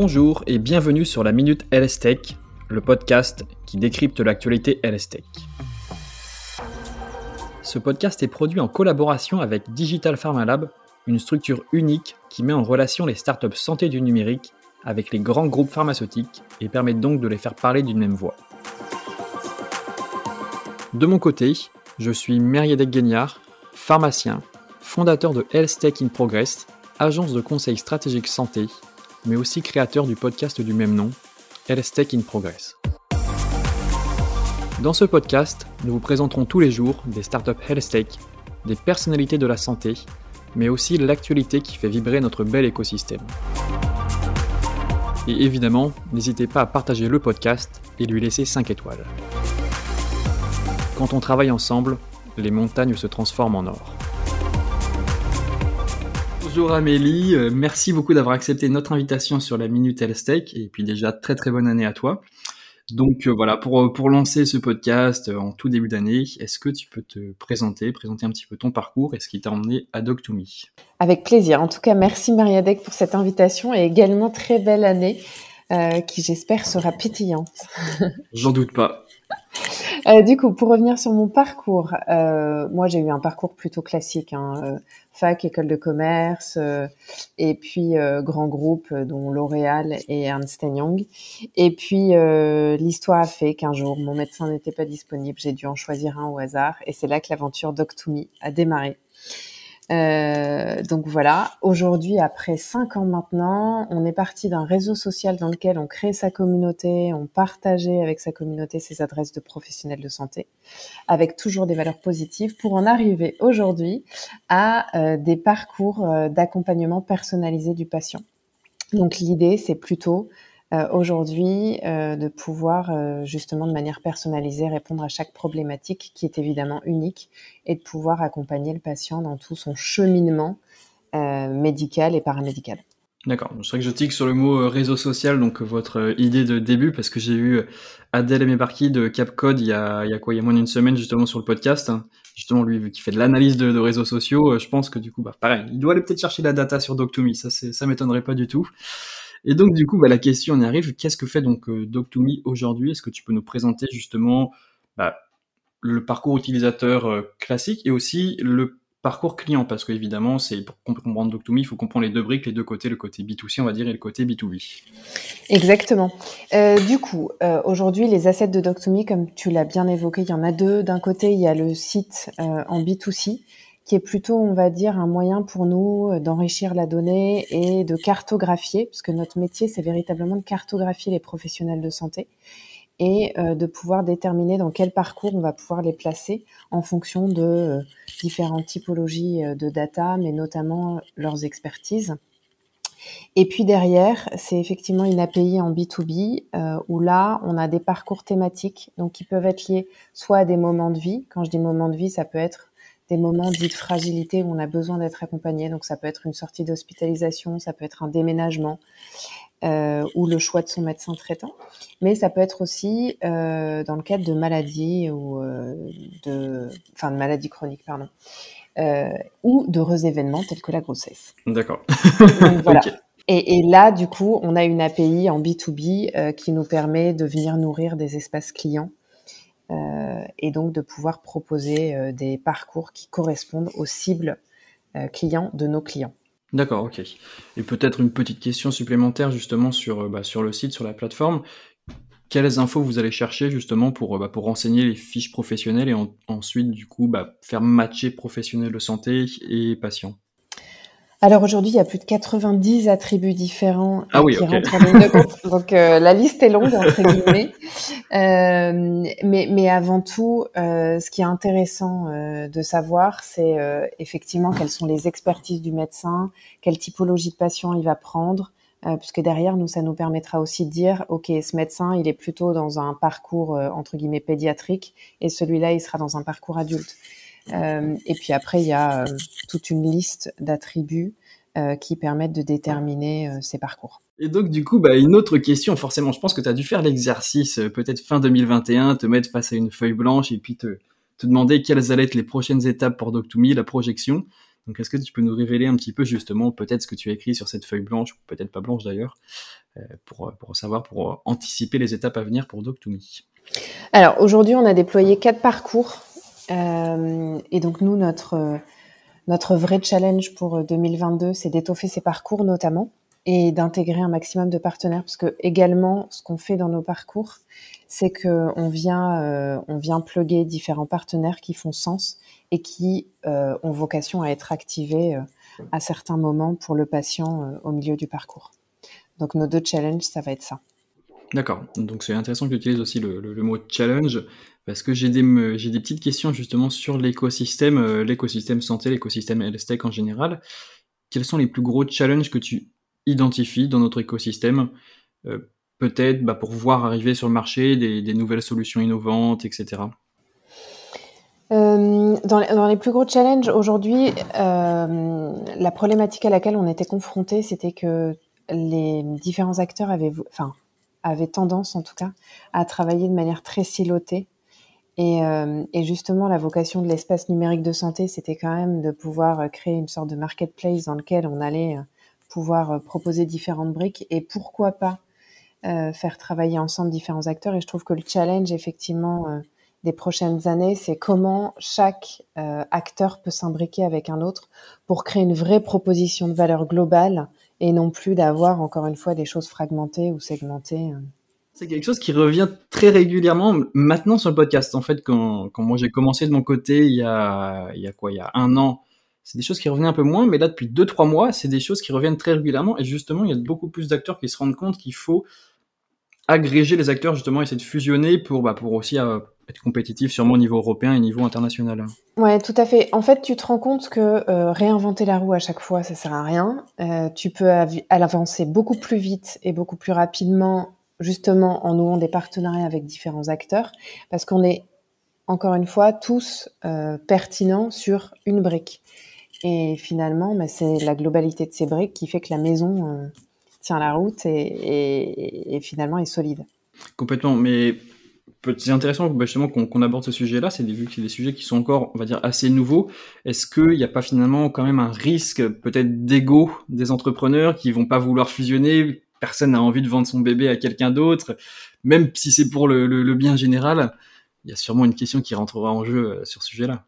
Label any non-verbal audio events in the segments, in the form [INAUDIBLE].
Bonjour et bienvenue sur la Minute LS Tech, le podcast qui décrypte l'actualité LS Tech. Ce podcast est produit en collaboration avec Digital Pharma Lab, une structure unique qui met en relation les startups santé du numérique avec les grands groupes pharmaceutiques et permet donc de les faire parler d'une même voix. De mon côté, je suis Meriadec Guignard, pharmacien, fondateur de Health Tech in Progress, agence de conseil stratégique santé, mais aussi créateur du podcast du même nom, Tech in Progress. Dans ce podcast, nous vous présenterons tous les jours des startups Health des personnalités de la santé, mais aussi l'actualité qui fait vibrer notre bel écosystème. Et évidemment, n'hésitez pas à partager le podcast et lui laisser 5 étoiles. Quand on travaille ensemble, les montagnes se transforment en or. Bonjour Amélie, euh, merci beaucoup d'avoir accepté notre invitation sur la Minute Health et puis déjà très très bonne année à toi. Donc euh, voilà, pour, euh, pour lancer ce podcast en tout début d'année, est-ce que tu peux te présenter, présenter un petit peu ton parcours et ce qui t'a emmené à Doc2Me Avec plaisir. En tout cas, merci Mariadec pour cette invitation et également très belle année qui j'espère sera pétillante. J'en doute pas. Euh, du coup, pour revenir sur mon parcours, euh, moi j'ai eu un parcours plutôt classique, hein, euh, fac, école de commerce, et puis grand groupe dont L'Oréal et Ernst Young. Et puis l'histoire a fait qu'un jour mon médecin n'était pas disponible, j'ai dû en choisir un au hasard, et c'est là que l'aventure Doc2Me a démarré. Euh, donc voilà, aujourd'hui, après cinq ans maintenant, on est parti d'un réseau social dans lequel on crée sa communauté, on partageait avec sa communauté ses adresses de professionnels de santé, avec toujours des valeurs positives, pour en arriver aujourd'hui à euh, des parcours euh, d'accompagnement personnalisé du patient. Donc l'idée, c'est plutôt aujourd'hui de pouvoir justement de manière personnalisée répondre à chaque problématique qui est évidemment unique et de pouvoir accompagner le patient dans tout son cheminement médical et paramédical. D'accord. C'est vrai que je tique sur le mot réseau social, donc votre idée de début, parce que j'ai eu Adèle Mebarki de Capcode il y a, il y a quoi, il y a moins d'une semaine justement sur le podcast. Hein. Justement, lui qui fait de l'analyse de, réseaux sociaux, je pense que du coup, bah, pareil, il doit aller peut-être chercher la data sur Doc2Me. Ça, ça m'étonnerait pas du tout. Et donc, du coup, bah, la question, on y arrive. Qu'est-ce que fait donc euh, Doc2Me aujourd'hui? Est-ce que tu peux nous présenter justement bah, le parcours utilisateur euh, classique et aussi le parcours client Parce qu'évidemment, c'est pour comprendre Doc2Me, il faut comprendre les deux briques, les deux côtés, le côté B2C, on va dire, et le côté B2B. Exactement. Euh, du coup, euh, aujourd'hui, les assets de Doc2Me, comme tu l'as bien évoqué, il y en a deux. D'un côté, il y a le site euh, en B2C qui est plutôt, on va dire, un moyen pour nous d'enrichir la donnée et de cartographier, parce que notre métier, c'est véritablement de cartographier les professionnels de santé et euh, de pouvoir déterminer dans quel parcours on va pouvoir les placer en fonction de euh, différentes typologies de data, mais notamment leurs expertises. Et puis derrière, c'est effectivement une API en B2B où là, on a des parcours thématiques, donc qui peuvent être liés soit à des moments de vie. Quand je dis moments de vie, ça peut être des moments dits de fragilité où on a besoin d'être accompagné. Donc ça peut être une sortie d'hospitalisation, ça peut être un déménagement euh, ou le choix de son médecin traitant. Mais ça peut être aussi euh, dans le cadre de maladies ou euh, de, enfin de maladies chroniques, pardon, euh, ou d'heureux événements tels que la grossesse. D'accord. [LAUGHS] voilà. Et, et, là, du coup, on a une API en B2B euh, qui nous permet de venir nourrir des espaces clients et donc de pouvoir proposer euh, des parcours qui correspondent aux cibles euh, clients de nos clients. D'accord, ok. Et peut-être une petite question supplémentaire justement sur, bah, sur le site, sur la plateforme. Quelles infos vous allez chercher justement pour, bah, pour renseigner les fiches professionnelles et ensuite du coup bah, faire matcher professionnels de santé et patients alors aujourd'hui, il y a plus de 90 attributs différents ah qui rentrent en ligne de compte. Donc euh, la liste est longue entre guillemets. Euh, mais, mais avant tout, euh, ce qui est intéressant de savoir, c'est effectivement quelles sont les expertises du médecin, quelle typologie de patient il va prendre, puisque derrière nous, ça nous permettra aussi de dire, ok, ce médecin, il est plutôt dans un parcours entre guillemets pédiatrique, et celui-là, il sera dans un parcours adulte. Euh, et puis après, il y a euh, toute une liste d'attributs euh, qui permettent de déterminer ces parcours. Et donc, du coup, bah, une autre question, forcément, je pense que tu as dû faire l'exercice, peut-être fin 2021, te mettre face à une feuille blanche et puis te, te demander quelles allaient être les prochaines étapes pour Doc2Me, la projection. Donc, est-ce que tu peux nous révéler un petit peu justement peut-être ce que tu as écrit sur cette feuille blanche, ou peut-être pas blanche d'ailleurs, pour, pour savoir, pour anticiper les étapes à venir pour Doc2Me Alors, aujourd'hui, on a déployé quatre parcours. et donc, nous, notre, notre vrai challenge pour 2022, c'est d'étoffer ces parcours notamment et d'intégrer un maximum de partenaires parce que également ce qu'on fait dans nos parcours c'est que on vient euh, vient plugger différents partenaires qui font sens et qui euh, ont vocation à être activés euh, à certains moments pour le patient au milieu du parcours. Donc nos deux challenges ça va être ça. D'accord. Donc c'est intéressant que tu utilises aussi le, mot challenge parce que j'ai des, j'ai des petites questions justement sur l'écosystème, l'écosystème santé, l'écosystème health en général. Quels sont les plus gros challenges que tu identifie dans notre écosystème, euh, peut-être bah, pour voir arriver sur le marché des, nouvelles solutions innovantes, etc. Euh, dans, les, plus gros challenges aujourd'hui, euh, la problématique à laquelle on était confronté, c'était que les différents acteurs avaient, enfin, avaient tendance, en tout cas, à travailler de manière très silotée. Et, et justement, la vocation de l'espace numérique de santé, c'était quand même de pouvoir créer une sorte de marketplace dans lequel on allait pouvoir euh, proposer différentes briques et pourquoi pas euh, faire travailler ensemble différents acteurs. Et je trouve que le challenge, effectivement, euh, des prochaines années, c'est comment chaque acteur peut s'imbriquer avec un autre pour créer une vraie proposition de valeur globale et non plus d'avoir, encore une fois, des choses fragmentées ou segmentées. C'est quelque chose qui revient très régulièrement maintenant sur le podcast. En fait, quand, quand moi j'ai commencé de mon côté il y a, il y a quoi, il y a un an, c'est des choses qui revenaient un peu moins, mais là, depuis 2-3 mois, c'est des choses qui reviennent très régulièrement. Et justement, il y a beaucoup plus d'acteurs qui se rendent compte qu'il faut agréger les acteurs, justement, essayer de fusionner pour, bah, pour aussi euh, être compétitif, sûrement au niveau européen et au niveau international. Ouais, tout à fait. En fait, tu te rends compte que euh, réinventer la roue à chaque fois, ça sert à rien. Euh, tu peux avancer beaucoup plus vite et beaucoup plus rapidement, justement, en nouant des partenariats avec différents acteurs, parce qu'on est, encore une fois, tous pertinents sur une brique. Et finalement, bah, c'est la globalité de ces briques qui fait que la maison euh, tient la route et, finalement est solide. Complètement. Mais c'est intéressant bah, justement qu'on aborde ce sujet-là. C'est des, des sujets qui sont encore, on va dire, assez nouveaux. Est-ce qu'il n'y a pas finalement quand même un risque peut-être d'ego des entrepreneurs qui vont pas vouloir fusionner Personne n'a envie de vendre son bébé à quelqu'un d'autre, même si c'est pour le bien général. Il y a sûrement une question qui rentrera en jeu euh, sur ce sujet-là.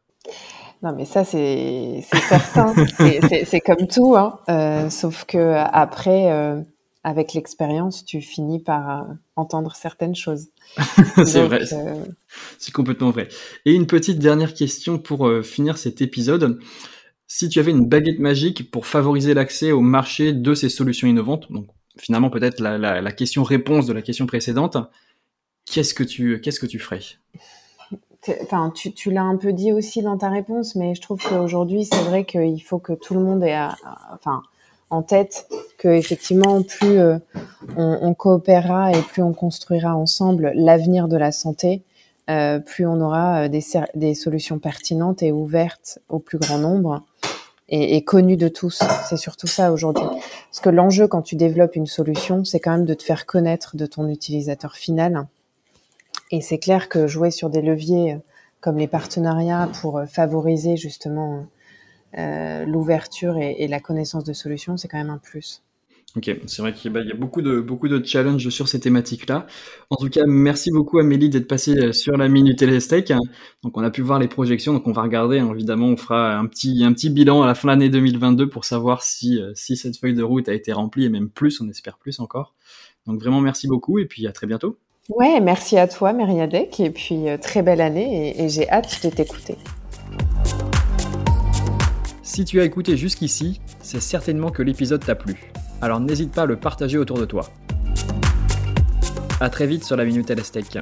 Non, mais ça, c'est certain. [LAUGHS] c'est comme tout, hein. Euh, sauf que après, euh, avec l'expérience, tu finis par euh, entendre certaines choses. [LAUGHS] c'est vrai. C'est complètement vrai. Et une petite dernière question pour finir cet épisode. Si tu avais une baguette magique pour favoriser l'accès au marché de ces solutions innovantes, donc finalement peut-être la, la question-réponse de la question précédente, qu'est-ce que tu qu'est-ce que tu ferais? Enfin, tu, tu l'as un peu dit aussi dans ta réponse, mais je trouve qu'aujourd'hui, c'est vrai qu'il faut que tout le monde ait, enfin, en tête que effectivement, plus euh, on, on, coopérera et plus on construira ensemble l'avenir de la santé, euh, plus on aura euh, des, des, solutions pertinentes et ouvertes au plus grand nombre et, et connues de tous. C'est surtout ça aujourd'hui. Parce que l'enjeu quand tu développes une solution, c'est quand même de te faire connaître de ton utilisateur final et c'est clair que jouer sur des leviers euh, comme les partenariats pour euh, favoriser justement euh, l'ouverture et, la connaissance de solutions, c'est quand même un plus. Ok, c'est vrai qu'il y a beaucoup de, beaucoup de challenges sur ces thématiques-là. En tout cas, merci beaucoup Amélie d'être passée sur la Minute Telestech. Donc on a pu voir les projections, donc on va regarder. Hein. évidemment, on fera un petit, un petit bilan à la fin de l'année 2022 pour savoir si, si cette feuille de route a été remplie et même plus, on espère plus encore. Donc vraiment merci beaucoup et puis à très bientôt. Ouais, merci à toi, Myriadec, et puis euh, très belle année, et, et j'ai hâte de t'écouter. Si tu as écouté jusqu'ici, c'est certainement que l'épisode t'a plu. Alors n'hésite pas à le partager autour de toi. A très vite sur la Minute LSTech.